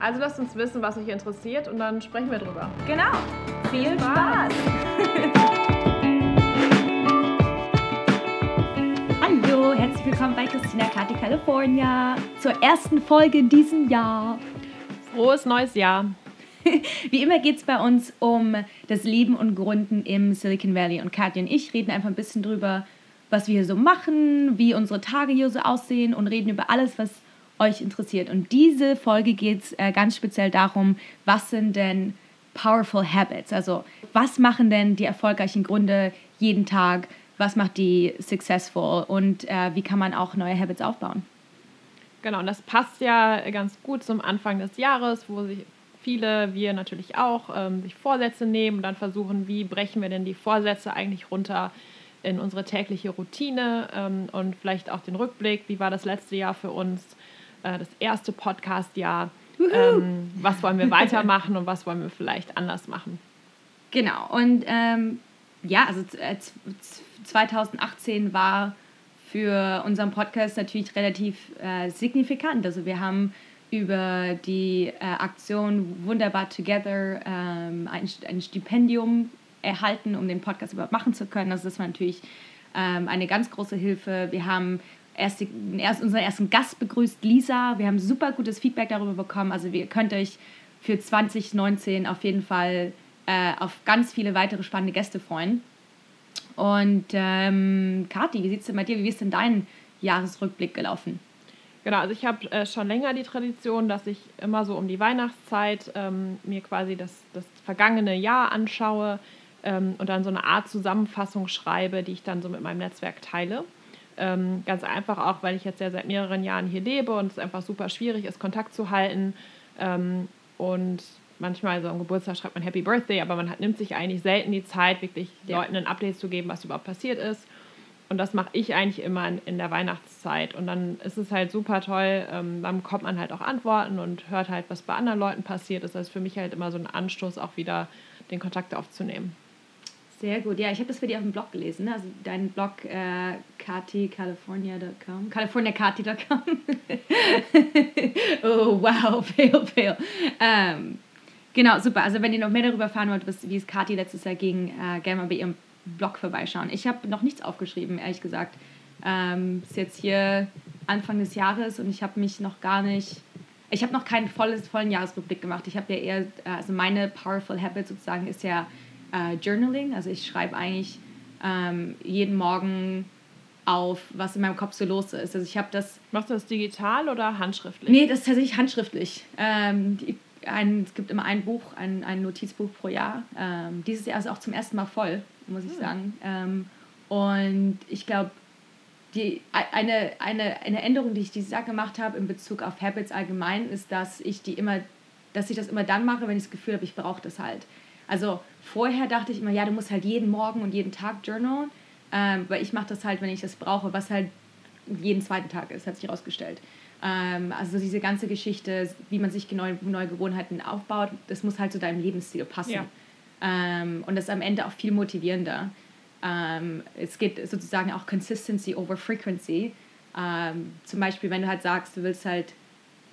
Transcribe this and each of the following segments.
Also lasst uns wissen, was euch interessiert und dann sprechen wir drüber. Genau. Viel Spaß. Hallo, herzlich willkommen bei Christina Kati California zur ersten Folge in diesem Jahr. Frohes neues Jahr. Wie immer geht es bei uns um das Leben und Gründen im Silicon Valley. Und Katja und ich reden einfach ein bisschen drüber, was wir hier so machen, wie unsere Tage hier so aussehen und reden über alles, was euch interessiert. Und diese Folge geht es äh, ganz speziell darum, was sind denn Powerful Habits? Also was machen denn die erfolgreichen Gründe jeden Tag? Was macht die successful? Und äh, wie kann man auch neue Habits aufbauen? Genau, und das passt ja ganz gut zum Anfang des Jahres, wo sich viele, wir natürlich auch, ähm, sich Vorsätze nehmen und dann versuchen, wie brechen wir denn die Vorsätze eigentlich runter in unsere tägliche Routine ähm, und vielleicht auch den Rückblick, wie war das letzte Jahr für uns, äh, das erste Podcast-Jahr, ähm, was wollen wir weitermachen und was wollen wir vielleicht anders machen. Genau, und ähm, ja, also 2018 äh, war für unseren Podcast natürlich relativ äh, signifikant. Also wir haben über die äh, Aktion Wunderbar Together ähm, ein, ein Stipendium erhalten, um den Podcast überhaupt machen zu können. Also das war natürlich ähm, eine ganz große Hilfe. Wir haben erst, erst unseren ersten Gast begrüßt, Lisa. Wir haben super gutes Feedback darüber bekommen. Also ihr könnt euch für 2019 auf jeden Fall äh, auf ganz viele weitere spannende Gäste freuen. Und ähm, Kathi, wie sieht es denn bei dir? Wie ist denn dein Jahresrückblick gelaufen? Genau, also ich habe äh, schon länger die Tradition, dass ich immer so um die Weihnachtszeit ähm, mir quasi das, das vergangene Jahr anschaue ähm, und dann so eine Art Zusammenfassung schreibe, die ich dann so mit meinem Netzwerk teile. Ähm, ganz einfach auch, weil ich jetzt ja seit mehreren Jahren hier lebe und es einfach super schwierig ist, Kontakt zu halten. Ähm, und manchmal so am Geburtstag schreibt man Happy Birthday, aber man hat, nimmt sich eigentlich selten die Zeit, wirklich ja. Leuten ein Update zu geben, was überhaupt passiert ist. Und das mache ich eigentlich immer in, in, der Weihnachtszeit. Und dann ist es halt super toll, ähm, dann bekommt man halt auch Antworten und hört halt, was bei anderen Leuten passiert ist. Das ist für mich halt immer so ein Anstoß, auch wieder den Kontakt aufzunehmen. Sehr gut. Ja, ich habe das für dich auf dem Blog gelesen. Ne? Also dein Blog äh, californiakati.com. oh, wow. Fail, fail. Ähm, genau, super. Also wenn ihr noch mehr darüber erfahren wollt, wie es Kati letztes Jahr ging, äh, gerne mal bei ihrem Blog vorbeischauen. Ich habe noch nichts aufgeschrieben, ehrlich gesagt. Ähm, ist jetzt hier Anfang des Jahres und ich habe mich noch gar nicht, ich habe noch keinen volles, vollen Jahresrückblick gemacht. Ich habe ja eher, also meine Powerful Habit sozusagen ist ja äh, Journaling. Also ich schreibe eigentlich ähm, jeden Morgen auf, was in meinem Kopf so los ist. Also ich habe das. Machst du das digital oder handschriftlich? Nee, das ist tatsächlich handschriftlich. Ähm, die, ein, es gibt immer ein Buch, ein, ein Notizbuch pro Jahr. Ähm, dieses Jahr ist auch zum ersten Mal voll muss ich hm. sagen. Ähm, und ich glaube, die, eine, eine, eine Änderung, die ich dieses Jahr gemacht habe in Bezug auf Habits allgemein, ist, dass ich die immer, dass ich das immer dann mache, wenn ich das Gefühl habe, ich brauche das halt. Also vorher dachte ich immer, ja, du musst halt jeden Morgen und jeden Tag journalen, ähm, weil ich mache das halt, wenn ich das brauche, was halt jeden zweiten Tag ist, hat sich herausgestellt. Ähm, also diese ganze Geschichte, wie man sich neue, neue Gewohnheiten aufbaut, das muss halt zu deinem Lebensstil passen. Ja. Ähm, und das ist am Ende auch viel motivierender. Ähm, es geht sozusagen auch Consistency over Frequency. Ähm, zum Beispiel, wenn du halt sagst, du willst halt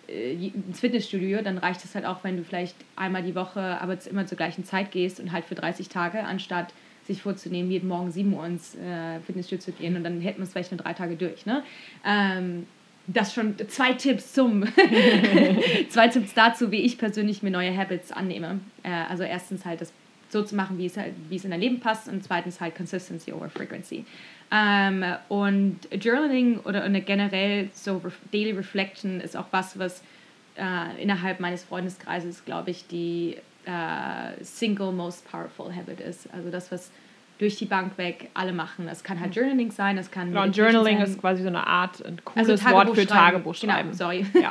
ins Fitnessstudio, dann reicht es halt auch, wenn du vielleicht einmal die Woche, aber immer zur gleichen Zeit gehst und halt für 30 Tage, anstatt sich vorzunehmen, jeden Morgen 7 Uhr ins äh, Fitnessstudio zu gehen und dann hätten wir es vielleicht nur drei Tage durch. Ne? Ähm, das schon zwei Tipps zum zwei Tipps dazu, wie ich persönlich mir neue Habits annehme. Äh, also erstens halt das so zu machen, wie es, halt, wie es in dein Leben passt und zweitens halt Consistency over Frequency. Ähm, und Journaling oder eine generell so Daily Reflection ist auch was, was äh, innerhalb meines Freundeskreises, glaube ich, die äh, single most powerful habit ist. Also das, was durch die Bank weg alle machen. Das kann halt Journaling sein, das kann. Genau, Journaling sein. ist quasi so eine Art, ein also cooles also Wort für Tagebuch genau, schreiben. Genau, sorry. Ja.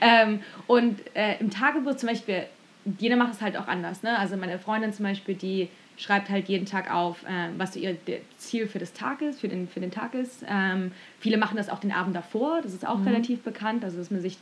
ähm, und äh, im Tagebuch zum Beispiel jeder macht es halt auch anders. Ne? Also meine Freundin zum Beispiel, die schreibt halt jeden Tag auf, äh, was so ihr Ziel für, das Tag ist, für, den, für den Tag ist. Ähm, viele machen das auch den Abend davor, das ist auch mhm. relativ bekannt, also dass man sich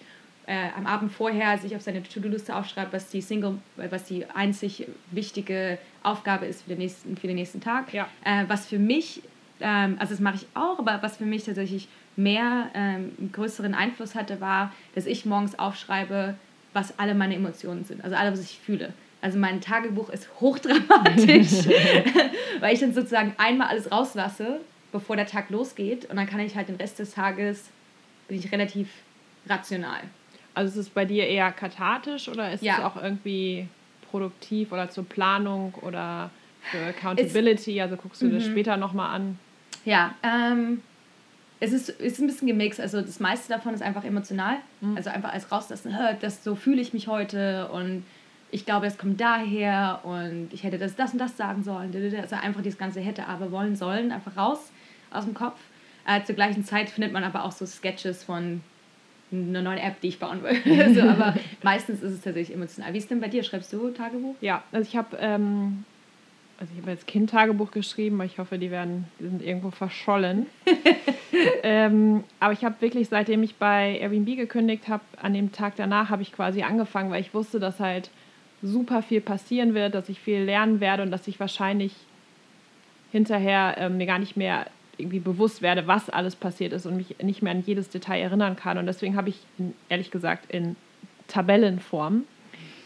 äh, am Abend vorher sich auf seine To-Do-Liste aufschreibt, was die Single, was die einzig wichtige Aufgabe ist für den nächsten, für den nächsten Tag. Ja. Äh, was für mich, ähm, also das mache ich auch, aber was für mich tatsächlich mehr ähm, größeren Einfluss hatte, war, dass ich morgens aufschreibe, was alle meine Emotionen sind, also alles, was ich fühle. Also mein Tagebuch ist hochdramatisch, weil ich dann sozusagen einmal alles rauslasse, bevor der Tag losgeht und dann kann ich halt den Rest des Tages, bin ich relativ rational. Also ist es bei dir eher kathartisch oder ist ja. es auch irgendwie produktiv oder zur Planung oder für Accountability? Es, also guckst du das mhm. später nochmal an? Ja, ähm, es ist, ist ein bisschen gemixt. Also das meiste davon ist einfach emotional. Mhm. Also einfach als rauslassen, das so fühle ich mich heute und ich glaube, es kommt daher und ich hätte das, das und das sagen sollen. Also einfach dieses ganze hätte, aber, wollen, sollen, einfach raus aus dem Kopf. Äh, zur gleichen Zeit findet man aber auch so Sketches von einer neuen App, die ich bauen will. so, aber meistens ist es tatsächlich emotional. Wie ist denn bei dir? Schreibst du Tagebuch? Ja, also ich habe ähm, also ich habe jetzt Kind-Tagebuch geschrieben, aber ich hoffe, die werden, die sind irgendwo verschollen. ähm, aber ich habe wirklich, seitdem ich bei Airbnb gekündigt habe, an dem Tag danach habe ich quasi angefangen, weil ich wusste, dass halt super viel passieren wird, dass ich viel lernen werde und dass ich wahrscheinlich hinterher ähm, mir gar nicht mehr irgendwie bewusst werde, was alles passiert ist und mich nicht mehr an jedes Detail erinnern kann. Und deswegen habe ich, ehrlich gesagt, in Tabellenform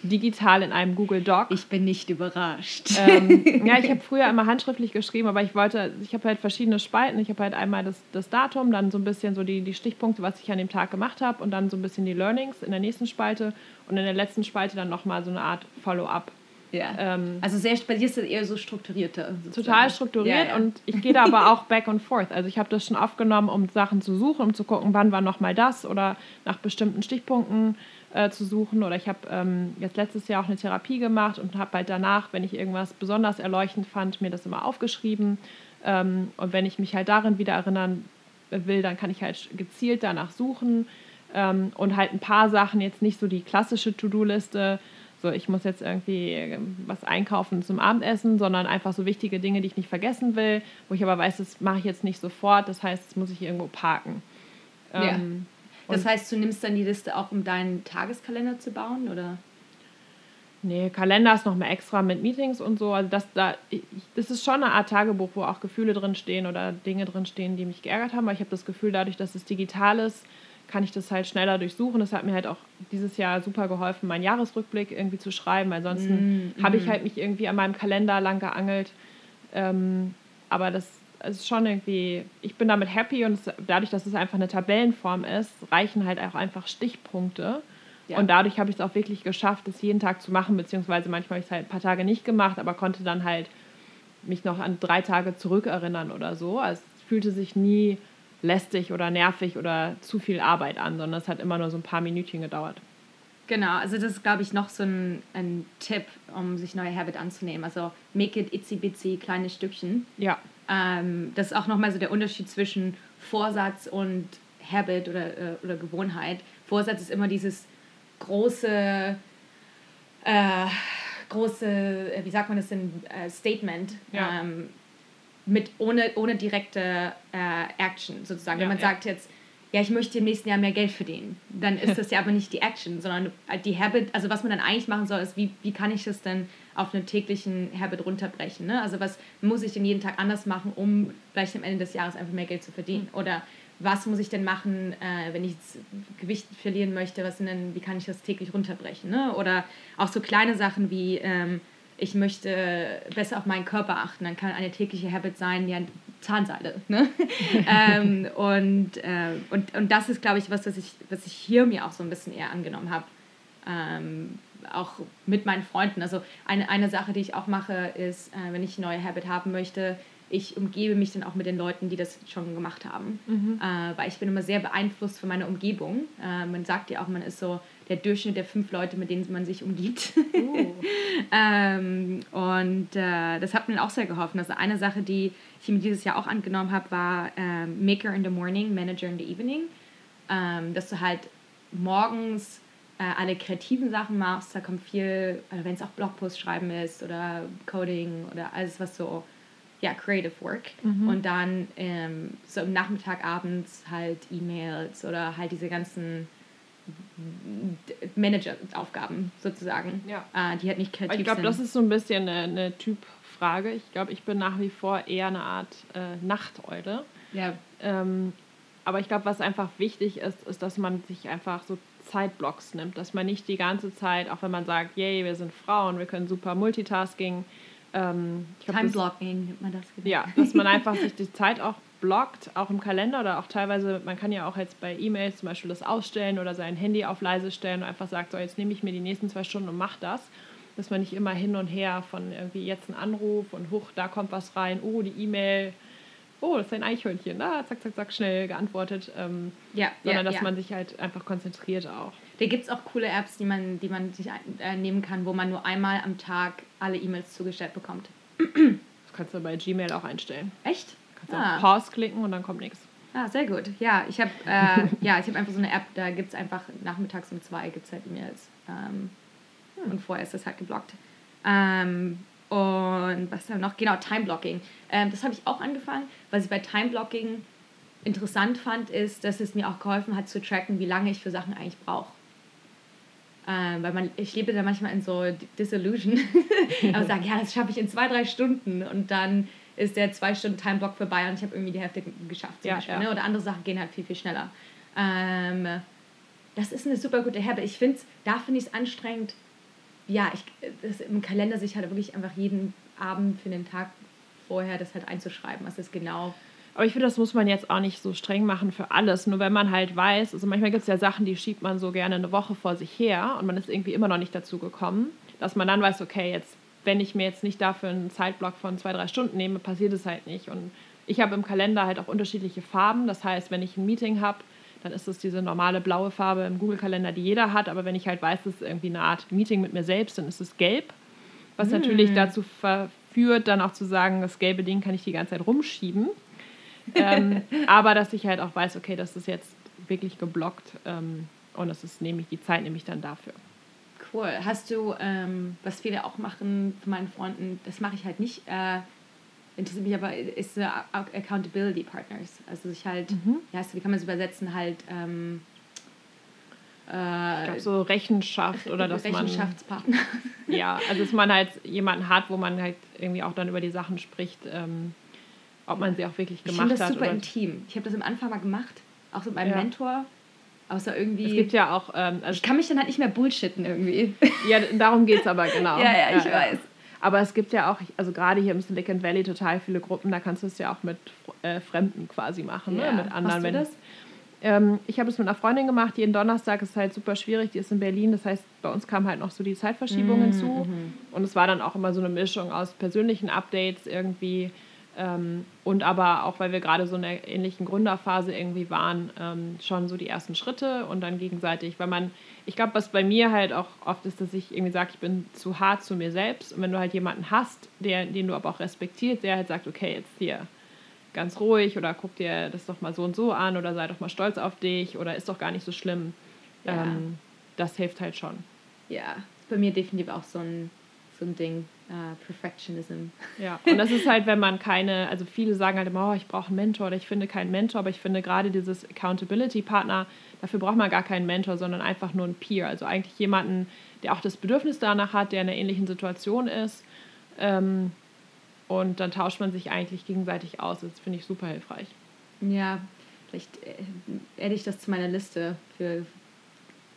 digital in einem Google Doc. Ich bin nicht überrascht. Ähm, ja, ich habe früher immer handschriftlich geschrieben, aber ich wollte, ich habe halt verschiedene Spalten. Ich habe halt einmal das, das Datum, dann so ein bisschen so die, die Stichpunkte, was ich an dem Tag gemacht habe und dann so ein bisschen die Learnings in der nächsten Spalte und in der letzten Spalte dann nochmal so eine Art Follow-up. Ja. Ähm, also sehr, bei dir ist das eher so strukturierter. Total strukturiert ja, ja. und ich gehe da aber auch back and forth. Also ich habe das schon aufgenommen, um Sachen zu suchen, um zu gucken, wann war nochmal das oder nach bestimmten Stichpunkten äh, zu suchen. Oder ich habe ähm, jetzt letztes Jahr auch eine Therapie gemacht und habe halt danach, wenn ich irgendwas besonders erleuchtend fand, mir das immer aufgeschrieben. Ähm, und wenn ich mich halt darin wieder erinnern will, dann kann ich halt gezielt danach suchen ähm, und halt ein paar Sachen, jetzt nicht so die klassische To-Do-Liste, so ich muss jetzt irgendwie ähm, was einkaufen zum Abendessen, sondern einfach so wichtige Dinge, die ich nicht vergessen will, wo ich aber weiß, das mache ich jetzt nicht sofort, das heißt, das muss ich irgendwo parken. Ja. Das heißt, du nimmst dann die Liste auch, um deinen Tageskalender zu bauen, oder? Nee, Kalender ist nochmal extra mit Meetings und so. Also das, da, ich, das ist schon eine Art Tagebuch, wo auch Gefühle drinstehen oder Dinge drinstehen, die mich geärgert haben. Aber ich habe das Gefühl, dadurch, dass es digital ist, kann ich das halt schneller durchsuchen. Das hat mir halt auch dieses Jahr super geholfen, meinen Jahresrückblick irgendwie zu schreiben. Ansonsten mm, habe ich mm. halt mich irgendwie an meinem Kalender lang geangelt. Ähm, aber das ist schon irgendwie, ich bin damit happy und es, dadurch, dass es einfach eine Tabellenform ist, reichen halt auch einfach Stichpunkte. Ja. Und dadurch habe ich es auch wirklich geschafft, es jeden Tag zu machen, beziehungsweise manchmal habe ich es halt ein paar Tage nicht gemacht, aber konnte dann halt mich noch an drei Tage zurückerinnern oder so. Also es fühlte sich nie lästig oder nervig oder zu viel Arbeit an, sondern es hat immer nur so ein paar Minütchen gedauert. Genau, also das ist, glaube ich, noch so ein, ein Tipp, um sich neue Habit anzunehmen. Also make it itsy bitsy, kleine Stückchen. Ja. Ähm, das ist auch nochmal so der Unterschied zwischen Vorsatz und Habit oder, äh, oder Gewohnheit. Vorsatz ist immer dieses große, äh, große, äh, wie sagt man das denn, äh, Statement. Ja. Ähm, mit ohne, ohne direkte äh, Action sozusagen. Ja, Wenn man ja. sagt jetzt, ja, ich möchte im nächsten Jahr mehr Geld verdienen, dann ist das ja aber nicht die Action, sondern die Habit, also was man dann eigentlich machen soll, ist, wie, wie kann ich das denn auf einen täglichen Habit runterbrechen? Ne? Also was muss ich denn jeden Tag anders machen, um vielleicht am Ende des Jahres einfach mehr Geld zu verdienen? Mhm. Oder was muss ich denn machen, äh, wenn ich Gewicht verlieren möchte? Was denn, wie kann ich das täglich runterbrechen? Ne? Oder auch so kleine Sachen wie, ähm, ich möchte besser auf meinen Körper achten, dann kann eine tägliche Habit sein, ja, Zahnseide. Ne? ähm, und, äh, und, und das ist, glaube ich, was, was ich, was ich hier mir auch so ein bisschen eher angenommen habe. Ähm, auch mit meinen Freunden. Also eine, eine Sache, die ich auch mache, ist, äh, wenn ich eine neue Habit haben möchte, ich umgebe mich dann auch mit den Leuten, die das schon gemacht haben. Mhm. Äh, weil ich bin immer sehr beeinflusst von meiner Umgebung. Äh, man sagt ja auch, man ist so der Durchschnitt der fünf Leute, mit denen man sich umgibt. Uh. ähm, und äh, das hat mir auch sehr geholfen. Also eine Sache, die ich mir dieses Jahr auch angenommen habe, war ähm, Maker in the Morning, Manager in the Evening. Ähm, dass du halt morgens äh, alle kreativen Sachen machst, da kommt viel, wenn es auch Blogpost schreiben ist oder Coding oder alles, was so, ja, Creative Work. Mhm. Und dann ähm, so im Nachmittag, abends halt E-Mails oder halt diese ganzen Manager-Aufgaben sozusagen, ja. äh, die halt nicht kreativ ich glaub, sind. Ich glaube, das ist so ein bisschen eine, eine Typfrage. Ich glaube, ich bin nach wie vor eher eine Art äh, Nachteule. Ja. Ähm, aber ich glaube, was einfach wichtig ist, ist, dass man sich einfach so Zeitblocks nimmt, dass man nicht die ganze Zeit, auch wenn man sagt, yay, wir sind Frauen, wir können super Multitasking. Ähm, Time-Blocking nennt man das. Genau. Ja, dass man einfach sich die Zeit auch blockt, auch im Kalender oder auch teilweise, man kann ja auch jetzt bei E-Mails zum Beispiel das ausstellen oder sein Handy auf leise stellen und einfach sagt, so jetzt nehme ich mir die nächsten zwei Stunden und mache das. Dass man nicht immer hin und her von irgendwie jetzt ein Anruf und huch, da kommt was rein, oh, die E-Mail, oh, das ist ein Eichhörnchen, da, zack, zack, zack, schnell geantwortet. Ähm, ja, sondern ja, dass ja. man sich halt einfach konzentriert auch. Da gibt es auch coole Apps, die man, die man sich äh, nehmen kann, wo man nur einmal am Tag alle E-Mails zugestellt bekommt. Das kannst du bei Gmail auch einstellen. Echt? Kannst ah. auf Pause klicken und dann kommt nichts. Ah, sehr gut. Ja, ich habe äh, ja, hab einfach so eine App, da gibt es einfach nachmittags um zwei gibt's halt E-Mails. Ähm, hm. Und vorher ist das halt geblockt. Ähm, und was haben wir noch? Genau, Time-Blocking. Ähm, das habe ich auch angefangen. Was ich bei Time-Blocking interessant fand, ist, dass es mir auch geholfen hat zu tracken, wie lange ich für Sachen eigentlich brauche. Ähm, weil man, ich lebe da manchmal in so Disillusion. Aber sage, ja, das schaffe ich in zwei, drei Stunden. Und dann ist der zwei Stunden Timeblock vorbei und ich habe irgendwie die Hälfte geschafft. Zum ja, Beispiel, ja. Ne? Oder andere Sachen gehen halt viel, viel schneller. Ähm, das ist eine super gute Habit. Ich finde da finde ich es anstrengend, ja, ich, das im Kalender sich halt wirklich einfach jeden Abend für den Tag vorher das halt einzuschreiben, was ist genau. Aber ich finde, das muss man jetzt auch nicht so streng machen für alles. Nur wenn man halt weiß, also manchmal gibt es ja Sachen, die schiebt man so gerne eine Woche vor sich her und man ist irgendwie immer noch nicht dazu gekommen, dass man dann weiß, okay, jetzt, wenn ich mir jetzt nicht dafür einen Zeitblock von zwei, drei Stunden nehme, passiert es halt nicht. Und ich habe im Kalender halt auch unterschiedliche Farben. Das heißt, wenn ich ein Meeting habe, dann ist es diese normale blaue Farbe im Google-Kalender, die jeder hat. Aber wenn ich halt weiß, es ist irgendwie eine Art Meeting mit mir selbst, dann ist es gelb. Was mm. natürlich dazu verführt, dann auch zu sagen, das gelbe Ding kann ich die ganze Zeit rumschieben. Ähm, aber dass ich halt auch weiß, okay, das ist jetzt wirklich geblockt ähm, und das ist nämlich die Zeit nehme ich dann dafür. Cool. Hast du, ähm, was viele auch machen von meinen Freunden, das mache ich halt nicht, äh, interessiert mich aber, ist uh, Accountability Partners. Also sich halt, mhm. ja, wie kann man es übersetzen, halt ähm, äh, ich glaube so Rechenschaft oder dass Rechenschaftspartner. man ja, also dass man halt jemanden hat, wo man halt irgendwie auch dann über die Sachen spricht, ähm, ob man sie auch wirklich gemacht hat. Ich finde das super intim. Ich habe das am Anfang mal gemacht, auch mit meinem ja. Mentor. Außer irgendwie. Es gibt ja auch. Ähm, also ich kann mich dann halt nicht mehr bullshitten irgendwie. Ja, darum geht es aber genau. ja, ja, ich ja, weiß. Aber es gibt ja auch, also gerade hier im Silicon Valley total viele Gruppen, da kannst du es ja auch mit äh, Fremden quasi machen, ne? ja. ne? mit anderen. Du das? Ähm, ich habe es mit einer Freundin gemacht, jeden Donnerstag ist halt super schwierig, die ist in Berlin, das heißt, bei uns kam halt noch so die Zeitverschiebung mhm. hinzu. Mhm. Und es war dann auch immer so eine Mischung aus persönlichen Updates irgendwie ähm, und aber auch, weil wir gerade so in einer ähnlichen Gründerphase irgendwie waren, ähm, schon so die ersten Schritte und dann gegenseitig, weil man, ich glaube, was bei mir halt auch oft ist, dass ich irgendwie sage, ich bin zu hart zu mir selbst und wenn du halt jemanden hast, der, den du aber auch respektierst, der halt sagt, okay, jetzt hier ganz ruhig oder guck dir das doch mal so und so an oder sei doch mal stolz auf dich oder ist doch gar nicht so schlimm, ja. ähm, das hilft halt schon. Ja, bei mir definitiv auch so ein, so ein Ding Uh, Perfectionism. Ja, und das ist halt, wenn man keine, also viele sagen halt immer, oh, ich brauche einen Mentor oder ich finde keinen Mentor, aber ich finde gerade dieses Accountability-Partner, dafür braucht man gar keinen Mentor, sondern einfach nur einen Peer. Also eigentlich jemanden, der auch das Bedürfnis danach hat, der in einer ähnlichen Situation ist. Ähm, und dann tauscht man sich eigentlich gegenseitig aus. Das finde ich super hilfreich. Ja, vielleicht äh, adde ich das zu meiner Liste für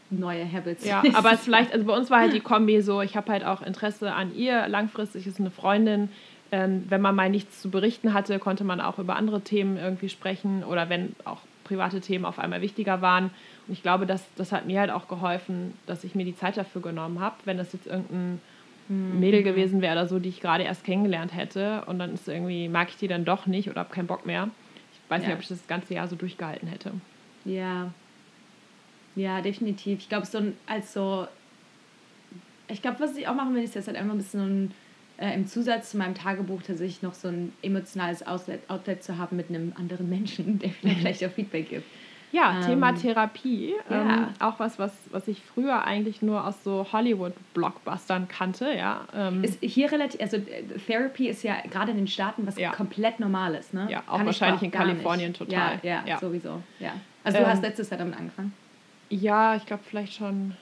neue Habits. Ja, aber es vielleicht, also bei uns war halt die Kombi so, ich habe halt auch Interesse an ihr, langfristig ist eine Freundin. Ähm, wenn man mal nichts zu berichten hatte, konnte man auch über andere Themen irgendwie sprechen oder wenn auch private Themen auf einmal wichtiger waren. Und ich glaube, das, das hat mir halt auch geholfen, dass ich mir die Zeit dafür genommen habe. Wenn das jetzt irgendein mhm. Mädel gewesen wäre oder so, die ich gerade erst kennengelernt hätte und dann ist irgendwie, mag ich die dann doch nicht oder habe keinen Bock mehr. Ich weiß ja. nicht, ob ich das ganze Jahr so durchgehalten hätte. Ja, ja, definitiv. Ich glaube, so als so. Ich glaube, was ich auch machen will, ist jetzt halt einfach ein bisschen äh, im Zusatz zu meinem Tagebuch tatsächlich noch so ein emotionales Outlet, Outlet zu haben mit einem anderen Menschen, der mir vielleicht auch Feedback gibt. Ja, ähm, Thema Therapie. Ja. Ähm, auch was, was, was ich früher eigentlich nur aus so Hollywood-Blockbustern kannte, ja. Ähm, ist hier relativ, also äh, Therapy ist ja gerade in den Staaten was ja. komplett Normales, ne? Ja, auch Kann wahrscheinlich in Kalifornien nicht. total. Ja, ja, ja, sowieso. Ja. Also du ähm, hast letztes Jahr damit angefangen? Ja, ich glaube vielleicht schon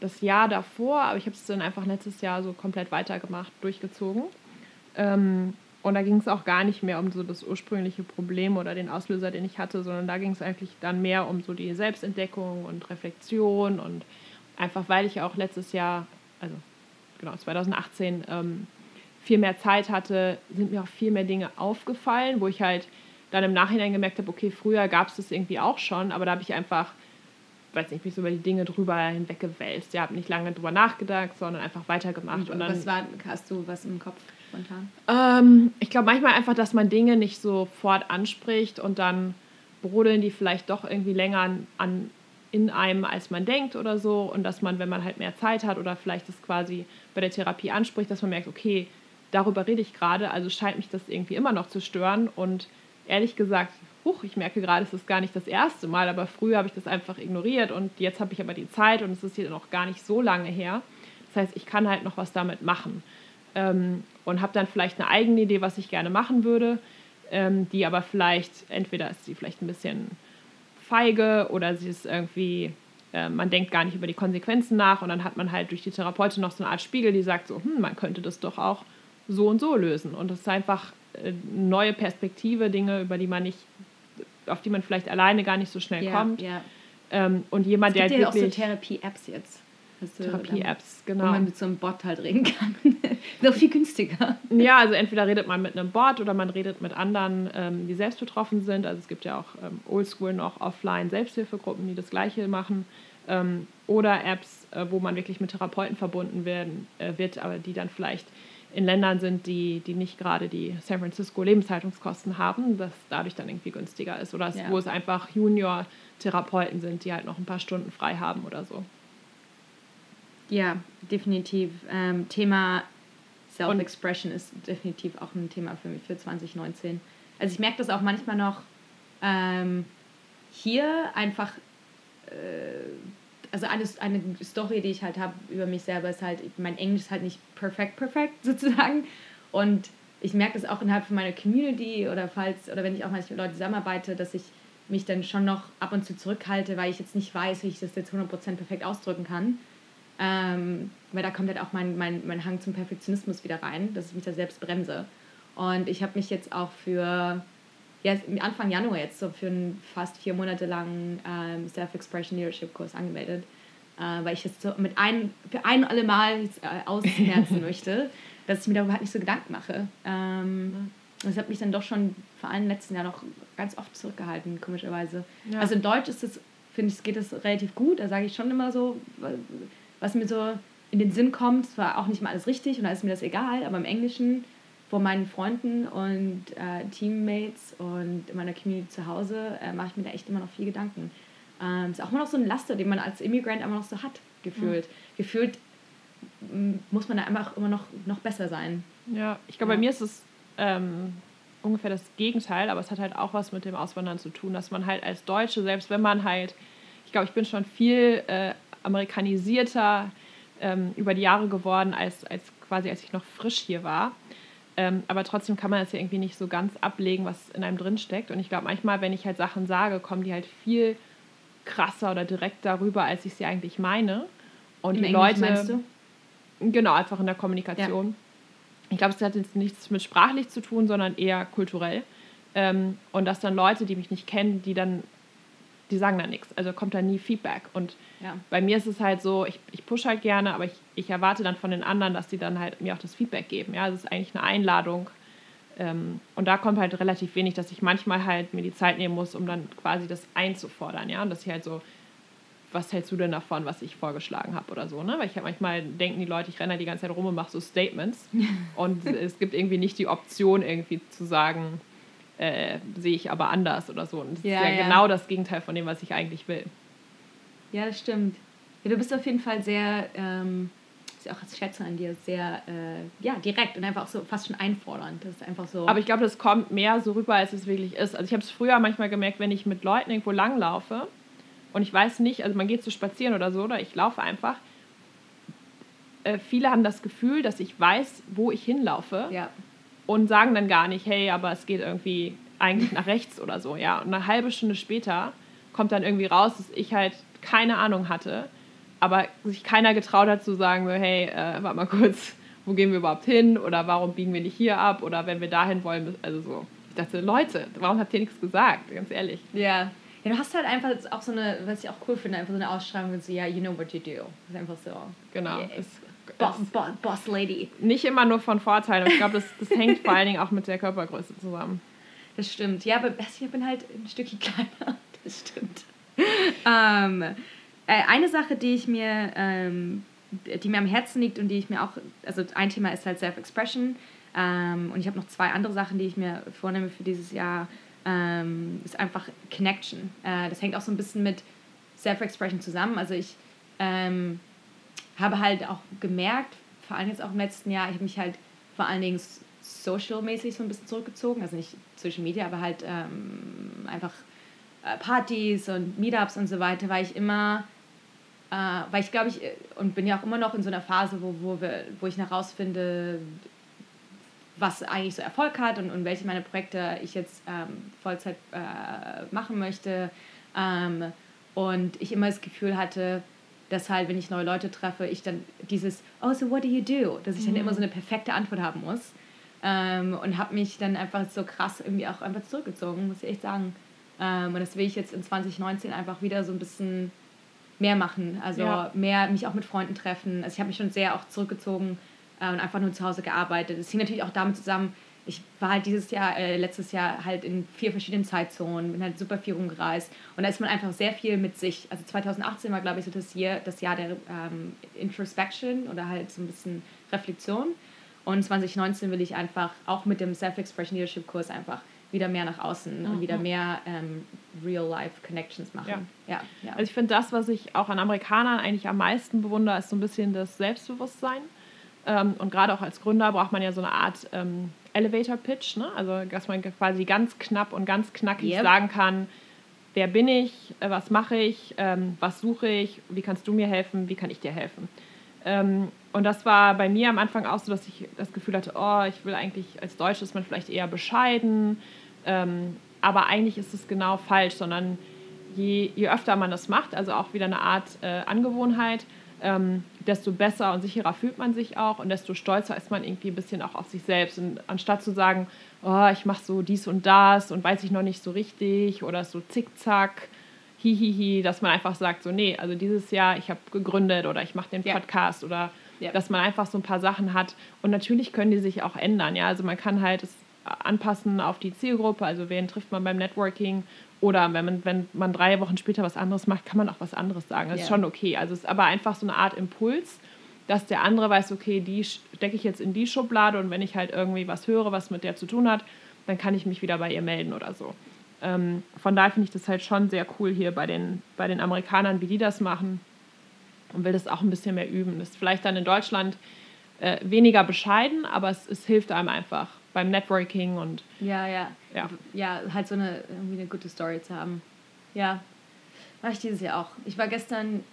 das Jahr davor, aber ich habe es dann einfach letztes Jahr so komplett weitergemacht, durchgezogen. Ähm, und da ging es auch gar nicht mehr um so das ursprüngliche Problem oder den Auslöser, den ich hatte, sondern da ging es eigentlich dann mehr um so die Selbstentdeckung und Reflexion und einfach, weil ich auch letztes Jahr, also genau 2018, ähm, viel mehr Zeit hatte, sind mir auch viel mehr Dinge aufgefallen, wo ich halt dann im Nachhinein gemerkt habe, okay, früher gab es das irgendwie auch schon, aber da habe ich einfach, weiß nicht, mich so über die Dinge drüber hinweggewälzt. Ja, habe nicht lange drüber nachgedacht, sondern einfach weitergemacht. Und, und dann, was war, hast du was im Kopf? spontan? Ähm, ich glaube manchmal einfach, dass man Dinge nicht sofort anspricht und dann brodeln die vielleicht doch irgendwie länger an, an in einem, als man denkt oder so. Und dass man, wenn man halt mehr Zeit hat oder vielleicht das quasi bei der Therapie anspricht, dass man merkt, okay, darüber rede ich gerade, also scheint mich das irgendwie immer noch zu stören. Und ehrlich gesagt, huch, ich merke gerade, es ist gar nicht das erste Mal, aber früher habe ich das einfach ignoriert und jetzt habe ich aber die Zeit und es ist hier noch gar nicht so lange her. Das heißt, ich kann halt noch was damit machen ähm, und habe dann vielleicht eine eigene Idee, was ich gerne machen würde, ähm, die aber vielleicht, entweder ist sie vielleicht ein bisschen feige oder sie ist irgendwie, äh, man denkt gar nicht über die Konsequenzen nach und dann hat man halt durch die Therapeutin noch so eine Art Spiegel, die sagt so, hm, man könnte das doch auch so und so lösen. Und das ist einfach äh, neue Perspektive, Dinge, über die man nicht, auf die man vielleicht alleine gar nicht so schnell ja, kommt. Ja. Ähm, und jemand, es gibt der ja wirklich auch so Therapie-Apps jetzt. Therapie-Apps, genau. Wo man mit so einem Bot halt reden kann. Noch viel günstiger. Ja, also entweder redet man mit einem Bot oder man redet mit anderen, ähm, die selbst betroffen sind. Also es gibt ja auch ähm, oldschool noch offline Selbsthilfegruppen, die das Gleiche machen. Ähm, oder Apps, äh, wo man wirklich mit Therapeuten verbunden werden, äh, wird, aber die dann vielleicht in Ländern sind, die, die nicht gerade die San Francisco Lebenshaltungskosten haben, das dadurch dann irgendwie günstiger ist. Oder ja. wo es einfach Junior-Therapeuten sind, die halt noch ein paar Stunden frei haben oder so. Ja, definitiv. Ähm, Thema Self-Expression ist definitiv auch ein Thema für mich für 2019. Also ich merke das auch manchmal noch ähm, hier einfach, äh, also eine, eine Story, die ich halt habe über mich selber, ist halt, mein Englisch ist halt nicht perfekt, perfekt sozusagen. Und ich merke das auch innerhalb von meiner Community oder falls, oder wenn ich auch manchmal mit Leuten zusammenarbeite, dass ich mich dann schon noch ab und zu zurückhalte, weil ich jetzt nicht weiß, wie ich das jetzt 100% perfekt ausdrücken kann. Ähm, weil da kommt halt auch mein, mein, mein Hang zum Perfektionismus wieder rein, dass ich mich da selbst bremse. Und ich habe mich jetzt auch für, ja, Anfang Januar jetzt so für einen fast vier Monate langen ähm, Self-Expression Leadership Kurs angemeldet, äh, weil ich jetzt so mit ein, für ein alle Mal äh, ausmerzen möchte, dass ich mir darüber halt nicht so Gedanken mache. Ähm, das hat mich dann doch schon vor allem im letzten Jahr noch ganz oft zurückgehalten, komischerweise. Ja. Also in Deutsch ist es, finde ich, geht es relativ gut. Da sage ich schon immer so, was mir so in den Sinn kommt. Es war auch nicht mal alles richtig und da ist mir das egal, aber im Englischen vor meinen Freunden und äh, Teammates und in meiner Community zu Hause äh, mache ich mir da echt immer noch viel Gedanken. Ähm, ist auch immer noch so ein Laster, den man als Immigrant immer noch so hat, gefühlt. Mhm. Gefühlt muss man da einfach immer noch, noch besser sein. Ja, ich glaube, ja. bei mir ist es ähm, ungefähr das Gegenteil, aber es hat halt auch was mit dem Auswandern zu tun, dass man halt als Deutsche, selbst wenn man halt, ich glaube, ich bin schon viel äh, amerikanisierter ähm, über die Jahre geworden, als, als quasi als ich noch frisch hier war. Ähm, aber trotzdem kann man das ja irgendwie nicht so ganz ablegen, was in einem drin steckt. Und ich glaube, manchmal, wenn ich halt Sachen sage, kommen die halt viel krasser oder direkt darüber, als ich sie eigentlich meine. Und Im die Englisch Leute. Meinst du? Genau, einfach in der Kommunikation. Ja. Ich glaube, es hat jetzt nichts mit sprachlich zu tun, sondern eher kulturell. Ähm, und dass dann Leute, die mich nicht kennen, die dann die sagen da nichts. Also kommt da nie Feedback. Und ja. bei mir ist es halt so, ich, ich pushe halt gerne, aber ich, ich erwarte dann von den anderen, dass die dann halt mir auch das Feedback geben. Ja, das ist eigentlich eine Einladung. Ähm, und da kommt halt relativ wenig, dass ich manchmal halt mir die Zeit nehmen muss, um dann quasi das einzufordern. Ja, und dass ich halt so, was hältst du denn davon, was ich vorgeschlagen habe oder so, ne? Weil ich halt manchmal denken die Leute, ich renne die ganze Zeit rum und mache so Statements. und es gibt irgendwie nicht die Option, irgendwie zu sagen, äh, sehe ich aber anders oder so. Und das ja, ist ja, ja, genau das Gegenteil von dem, was ich eigentlich will. Ja, das stimmt. Ja, du bist auf jeden Fall sehr ähm, was ich auch schätze an dir, sehr äh, ja, direkt und einfach so fast schon einfordernd. Das ist einfach so. Aber ich glaube, das kommt mehr so rüber, als es wirklich ist. Also ich habe es früher manchmal gemerkt, wenn ich mit Leuten irgendwo langlaufe und ich weiß nicht, also man geht zu spazieren oder so, oder ich laufe einfach. Äh, viele haben das Gefühl, dass ich weiß, wo ich hinlaufe. Ja. Und sagen dann gar nicht, hey, aber es geht irgendwie eigentlich nach rechts oder so, ja. Und eine halbe Stunde später kommt dann irgendwie raus, dass ich halt keine Ahnung hatte, aber sich keiner getraut hat zu sagen, so, hey, äh, warte mal kurz, wo gehen wir überhaupt hin oder warum biegen wir nicht hier ab oder wenn wir dahin wollen, also so. Ich dachte, Leute, warum habt ihr nichts gesagt, ganz ehrlich. Ja. Ja, du hast halt einfach auch so eine, was ich auch cool finde, einfach so eine Ausschreibung, so, ja, you know what you do. Das ist einfach so. Genau. Yeah. Es, Boss, Boss, Boss Lady. Nicht immer nur von Vorteil. Ich glaube, das, das hängt vor allen Dingen auch mit der Körpergröße zusammen. Das stimmt. Ja, aber ich bin halt ein Stückchen kleiner. Das stimmt. ähm, äh, eine Sache, die ich mir, ähm, die mir am Herzen liegt und die ich mir auch, also ein Thema ist halt Self-Expression. Ähm, und ich habe noch zwei andere Sachen, die ich mir vornehme für dieses Jahr. Ähm, ist einfach Connection. Äh, das hängt auch so ein bisschen mit Self-Expression zusammen. Also ich ähm, habe halt auch gemerkt, vor allem jetzt auch im letzten Jahr, ich habe mich halt vor allen Dingen social-mäßig so ein bisschen zurückgezogen. Also nicht Social Media, aber halt ähm, einfach äh, Partys und Meetups und so weiter, weil ich immer, äh, weil ich glaube ich, und bin ja auch immer noch in so einer Phase, wo, wo, wir, wo ich herausfinde, was eigentlich so Erfolg hat und, und welche meine Projekte ich jetzt ähm, Vollzeit äh, machen möchte. Ähm, und ich immer das Gefühl hatte, dass halt, wenn ich neue Leute treffe, ich dann dieses, oh, so what do you do? Dass ich dann immer so eine perfekte Antwort haben muss. Ähm, und habe mich dann einfach so krass irgendwie auch einfach zurückgezogen, muss ich echt sagen. Ähm, und das will ich jetzt in 2019 einfach wieder so ein bisschen mehr machen. Also ja. mehr mich auch mit Freunden treffen. Also ich habe mich schon sehr auch zurückgezogen äh, und einfach nur zu Hause gearbeitet. Das hing natürlich auch damit zusammen, ich war halt dieses Jahr, äh, letztes Jahr halt in vier verschiedenen Zeitzonen, bin halt super viel rumgereist und da ist man einfach sehr viel mit sich. Also 2018 war, glaube ich, so das Jahr, das Jahr der ähm, Introspection oder halt so ein bisschen Reflexion. Und 2019 will ich einfach auch mit dem Self-Expression Leadership Kurs einfach wieder mehr nach außen mhm. und wieder mehr ähm, Real-Life-Connections machen. Ja. Ja, ja. Also ich finde das, was ich auch an Amerikanern eigentlich am meisten bewundere, ist so ein bisschen das Selbstbewusstsein. Ähm, und gerade auch als Gründer braucht man ja so eine Art ähm, Elevator-Pitch, ne? also dass man quasi ganz knapp und ganz knackig yep. sagen kann, wer bin ich, äh, was mache ich, ähm, was suche ich, wie kannst du mir helfen, wie kann ich dir helfen. Ähm, und das war bei mir am Anfang auch so, dass ich das Gefühl hatte, oh, ich will eigentlich, als Deutsch ist man vielleicht eher bescheiden, ähm, aber eigentlich ist es genau falsch, sondern je, je öfter man das macht, also auch wieder eine Art äh, Angewohnheit, ähm, desto besser und sicherer fühlt man sich auch und desto stolzer ist man irgendwie ein bisschen auch auf sich selbst. Und anstatt zu sagen, oh, ich mache so dies und das und weiß ich noch nicht so richtig oder so zickzack, hihihi, dass man einfach sagt, so, nee, also dieses Jahr, ich habe gegründet oder ich mache den Podcast ja. oder ja. dass man einfach so ein paar Sachen hat. Und natürlich können die sich auch ändern, ja. Also man kann halt es anpassen auf die Zielgruppe, also wen trifft man beim Networking oder wenn man, wenn man drei Wochen später was anderes macht, kann man auch was anderes sagen. Das yeah. ist schon okay. Also es ist aber einfach so eine Art Impuls, dass der andere weiß, okay, die stecke ich jetzt in die Schublade und wenn ich halt irgendwie was höre, was mit der zu tun hat, dann kann ich mich wieder bei ihr melden oder so. Ähm, von daher finde ich das halt schon sehr cool hier bei den, bei den Amerikanern, wie die das machen und will das auch ein bisschen mehr üben. Das ist vielleicht dann in Deutschland äh, weniger bescheiden, aber es, es hilft einem einfach beim Networking und ja, ja, ja, ja, halt so eine irgendwie eine gute Story zu haben. Ja, mache ich dieses Jahr auch. Ich war gestern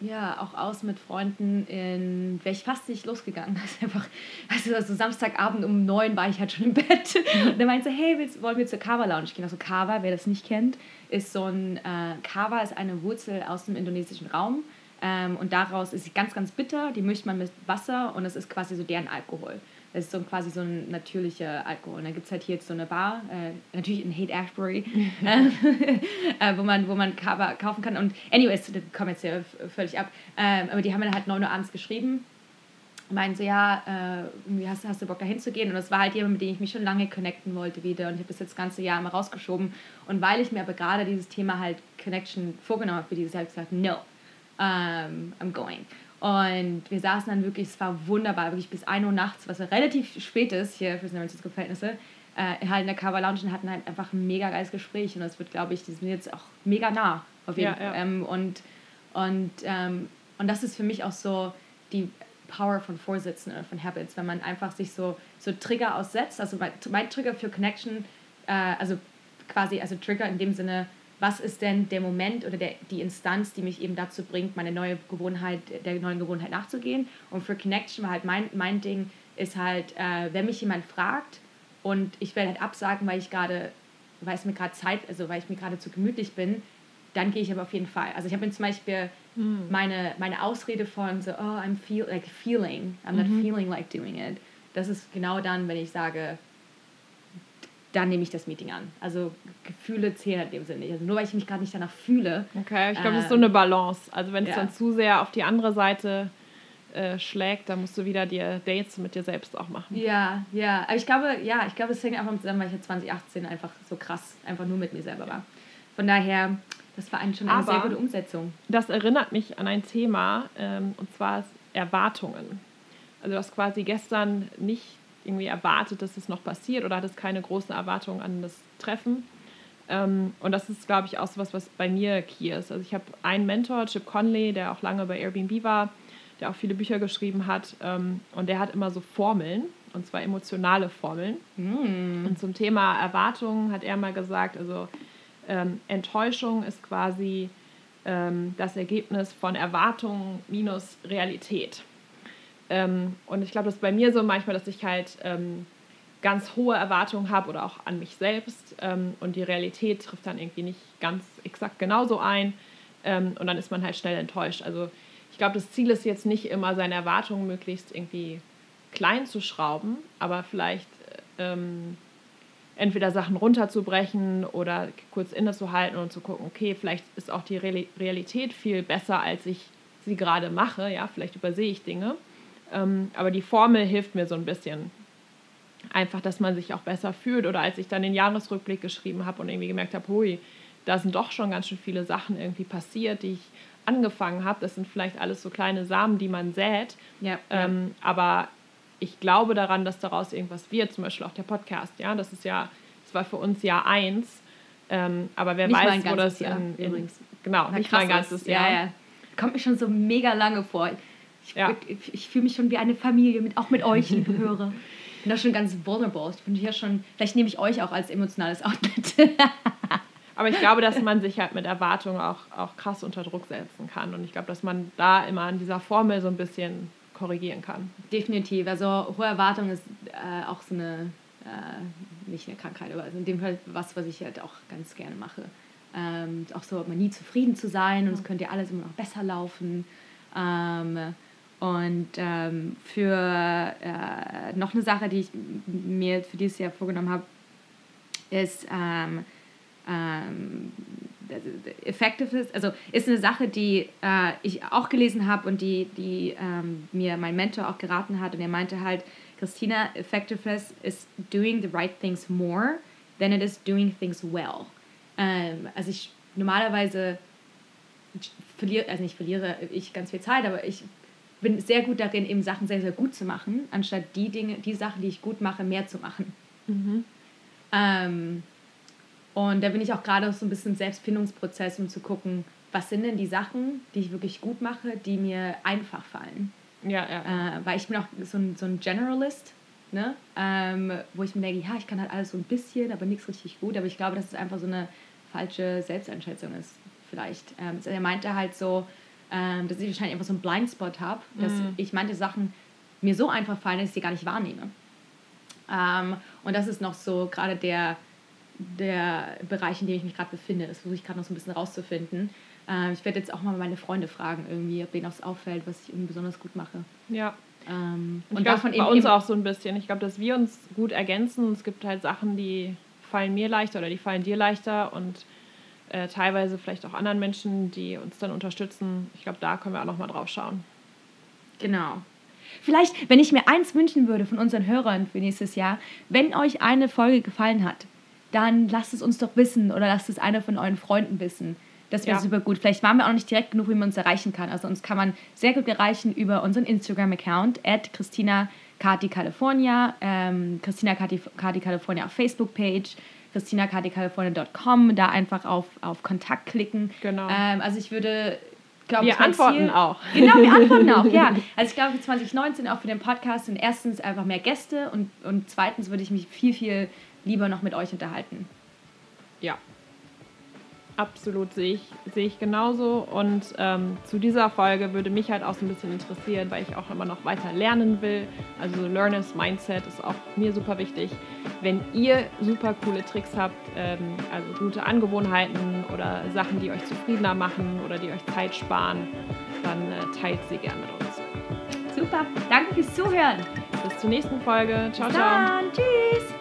ja auch aus mit Freunden in, wäre ich fast nicht losgegangen. Also einfach, also, also Samstagabend um neun war ich halt schon im Bett. Und dann meinte sie, hey, willst, wollen wir zur Kava Lounge gehen? Also Kava, wer das nicht kennt, ist so ein, äh, Kava ist eine Wurzel aus dem indonesischen Raum. Ähm, und daraus ist sie ganz, ganz bitter. Die mischt man mit Wasser und das ist quasi so deren Alkohol. Das ist so quasi so ein natürlicher Alkohol. Und dann gibt es halt hier jetzt so eine Bar, äh, natürlich in Hate Ashbury, äh, wo man, wo man Kava kaufen kann. Und anyways, das kommt jetzt hier völlig ab. Ähm, aber die haben mir halt 9 Uhr abends geschrieben meinen so, ja, äh, hast, hast du Bock da hinzugehen? Und das war halt jemand, mit dem ich mich schon lange connecten wollte wieder. Und ich habe das jetzt das ganze Jahr immer rausgeschoben. Und weil ich mir aber gerade dieses Thema halt Connection vorgenommen habe für dieses Jahr, habe ich gesagt, no, um, I'm going. Und wir saßen dann wirklich, es war wunderbar, wirklich bis 1 Uhr nachts, was relativ spät ist hier für San Francisco-Verhältnisse, äh, halt in der Cover Lounge und hatten halt einfach ein mega geiles Gespräch. Und das wird, glaube ich, die sind jetzt auch mega nah auf jeden ja, Fall. Ja. Ähm, und, und, ähm, und das ist für mich auch so die Power von Vorsitzen oder von Habits, wenn man einfach sich so, so Trigger aussetzt. Also mein, mein Trigger für Connection, äh, also quasi, also Trigger in dem Sinne, was ist denn der Moment oder der, die Instanz, die mich eben dazu bringt, meine neue Gewohnheit, der neuen Gewohnheit nachzugehen. Und für Connection war halt mein, mein Ding, ist halt, äh, wenn mich jemand fragt und ich werde halt absagen, weil ich gerade, weil es mir gerade Zeit, also weil ich mir gerade zu gemütlich bin, dann gehe ich aber auf jeden Fall. Also ich habe mir zum Beispiel hm. meine, meine Ausrede von so, oh, I'm feel, like feeling, I'm not mhm. feeling like doing it. Das ist genau dann, wenn ich sage, dann nehme ich das Meeting an. Also Gefühle zählen in dem Sinne nicht. Also nur weil ich mich gerade nicht danach fühle. Okay, ich glaube, äh, das ist so eine Balance. Also wenn es ja. dann zu sehr auf die andere Seite äh, schlägt, dann musst du wieder dir Dates mit dir selbst auch machen. Ja, ja. Aber ich glaube, ja, ich glaube, es hängt einfach zusammen, weil ich ja 2018 einfach so krass einfach nur mit mir selber war. Von daher, das war eigentlich schon eine Aber sehr gute Umsetzung. Das erinnert mich an ein Thema, ähm, und zwar Erwartungen. Also du hast quasi gestern nicht irgendwie erwartet, dass es noch passiert oder hattest keine großen Erwartungen an das Treffen. Ähm, und das ist, glaube ich, auch so was, was bei mir key ist. Also ich habe einen Mentor, Chip Conley, der auch lange bei Airbnb war, der auch viele Bücher geschrieben hat. Ähm, und der hat immer so Formeln, und zwar emotionale Formeln. Mm. Und zum Thema Erwartungen hat er mal gesagt, also ähm, Enttäuschung ist quasi ähm, das Ergebnis von Erwartungen minus Realität. Ähm, und ich glaube, das ist bei mir so manchmal, dass ich halt ähm, ganz hohe Erwartungen habe oder auch an mich selbst ähm, und die Realität trifft dann irgendwie nicht ganz exakt genauso ein ähm, und dann ist man halt schnell enttäuscht. Also ich glaube, das Ziel ist jetzt nicht immer, seine Erwartungen möglichst irgendwie klein zu schrauben, aber vielleicht ähm, entweder Sachen runterzubrechen oder kurz innezuhalten und zu gucken, okay, vielleicht ist auch die Realität viel besser, als ich sie gerade mache. Ja, vielleicht übersehe ich Dinge. Ähm, aber die Formel hilft mir so ein bisschen. Einfach, dass man sich auch besser fühlt. Oder als ich dann den Jahresrückblick geschrieben habe und irgendwie gemerkt habe, hui, da sind doch schon ganz schön viele Sachen irgendwie passiert, die ich angefangen habe. Das sind vielleicht alles so kleine Samen, die man sät. Ja, ähm, ja. Aber ich glaube daran, dass daraus irgendwas wird. Zum Beispiel auch der Podcast. Ja, das ist ja, das war für uns Jahr eins. Ähm, aber wer nicht weiß, wo das Jahr, in, in, übrigens. Genau, Na, nicht mein ganzes Jahr. Ja, ja. Kommt mir schon so mega lange vor. Ich, ja. ich, ich fühle mich schon wie eine Familie, mit, auch mit euch, liebe Hörer. Ich bin da schon ganz vulnerable. Ich bin ja schon, vielleicht nehme ich euch auch als emotionales Outlet. Aber ich glaube, dass man sich halt mit Erwartungen auch, auch krass unter Druck setzen kann. Und ich glaube, dass man da immer an dieser Formel so ein bisschen korrigieren kann. Definitiv. Also hohe Erwartung ist äh, auch so eine, äh, nicht eine Krankheit, aber also in dem Fall was, was ich halt auch ganz gerne mache. Ähm, auch so, man nie zufrieden zu sein und es könnte ja alles immer noch besser laufen. Ähm, und ähm, für äh, noch eine Sache, die ich mir für dieses Jahr vorgenommen habe, ist ähm, ähm, Effectiveness, also ist eine Sache, die äh, ich auch gelesen habe und die, die ähm, mir mein Mentor auch geraten hat. Und er meinte halt, Christina, Effectiveness is doing the right things more than it is doing things well. Ähm, also ich normalerweise verliere, also nicht verliere ich ganz viel Zeit, aber ich bin sehr gut darin, eben Sachen sehr, sehr gut zu machen, anstatt die Dinge, die Sachen, die ich gut mache, mehr zu machen. Mhm. Ähm, und da bin ich auch gerade so ein bisschen im Selbstfindungsprozess, um zu gucken, was sind denn die Sachen, die ich wirklich gut mache, die mir einfach fallen. Ja, ja. Äh, weil ich bin auch so ein, so ein Generalist, ne? Ähm, wo ich mir denke, ja, ich kann halt alles so ein bisschen, aber nichts richtig gut. Aber ich glaube, dass es einfach so eine falsche Selbsteinschätzung ist, vielleicht. Ähm, er meinte halt so, ähm, dass ich wahrscheinlich einfach so einen Blindspot habe, dass mhm. ich manche Sachen mir so einfach fallen, dass ich sie gar nicht wahrnehme. Ähm, und das ist noch so gerade der, der Bereich, in dem ich mich gerade befinde. Das versuche ich gerade noch so ein bisschen rauszufinden. Ähm, ich werde jetzt auch mal meine Freunde fragen, irgendwie, ob denen auch auffällt, was ich irgendwie besonders gut mache. Ja. Ähm, und davon bei uns auch so ein bisschen. Ich glaube, dass wir uns gut ergänzen. Es gibt halt Sachen, die fallen mir leichter oder die fallen dir leichter und äh, teilweise vielleicht auch anderen Menschen, die uns dann unterstützen. Ich glaube, da können wir auch nochmal drauf schauen. Genau. Vielleicht, wenn ich mir eins wünschen würde von unseren Hörern für nächstes Jahr, wenn euch eine Folge gefallen hat, dann lasst es uns doch wissen oder lasst es einer von euren Freunden wissen. Das wäre ja. super gut. Vielleicht waren wir auch nicht direkt genug, wie man uns erreichen kann. Also uns kann man sehr gut erreichen über unseren Instagram-Account, at Christina Kati California, ähm, Christina Kati, Kati California auf Facebook-Page, christinakatikalicalifornia.com, da einfach auf, auf Kontakt klicken. Genau. Ähm, also ich würde glaube, wir antworten Ziel, auch. Genau, wir antworten auch, ja. Also ich glaube, für 2019 auch für den Podcast sind erstens einfach mehr Gäste und, und zweitens würde ich mich viel, viel lieber noch mit euch unterhalten. Ja, absolut sehe ich, sehe ich genauso. Und ähm, zu dieser Folge würde mich halt auch so ein bisschen interessieren, weil ich auch immer noch weiter lernen will. Also Learners Mindset ist auch mir super wichtig. Wenn ihr super coole Tricks habt, ähm, also gute Angewohnheiten oder Sachen, die euch zufriedener machen oder die euch Zeit sparen, dann äh, teilt sie gerne mit uns. Super, danke fürs Zuhören. Bis zur nächsten Folge. Ciao, Bis ciao. Dann. Tschüss.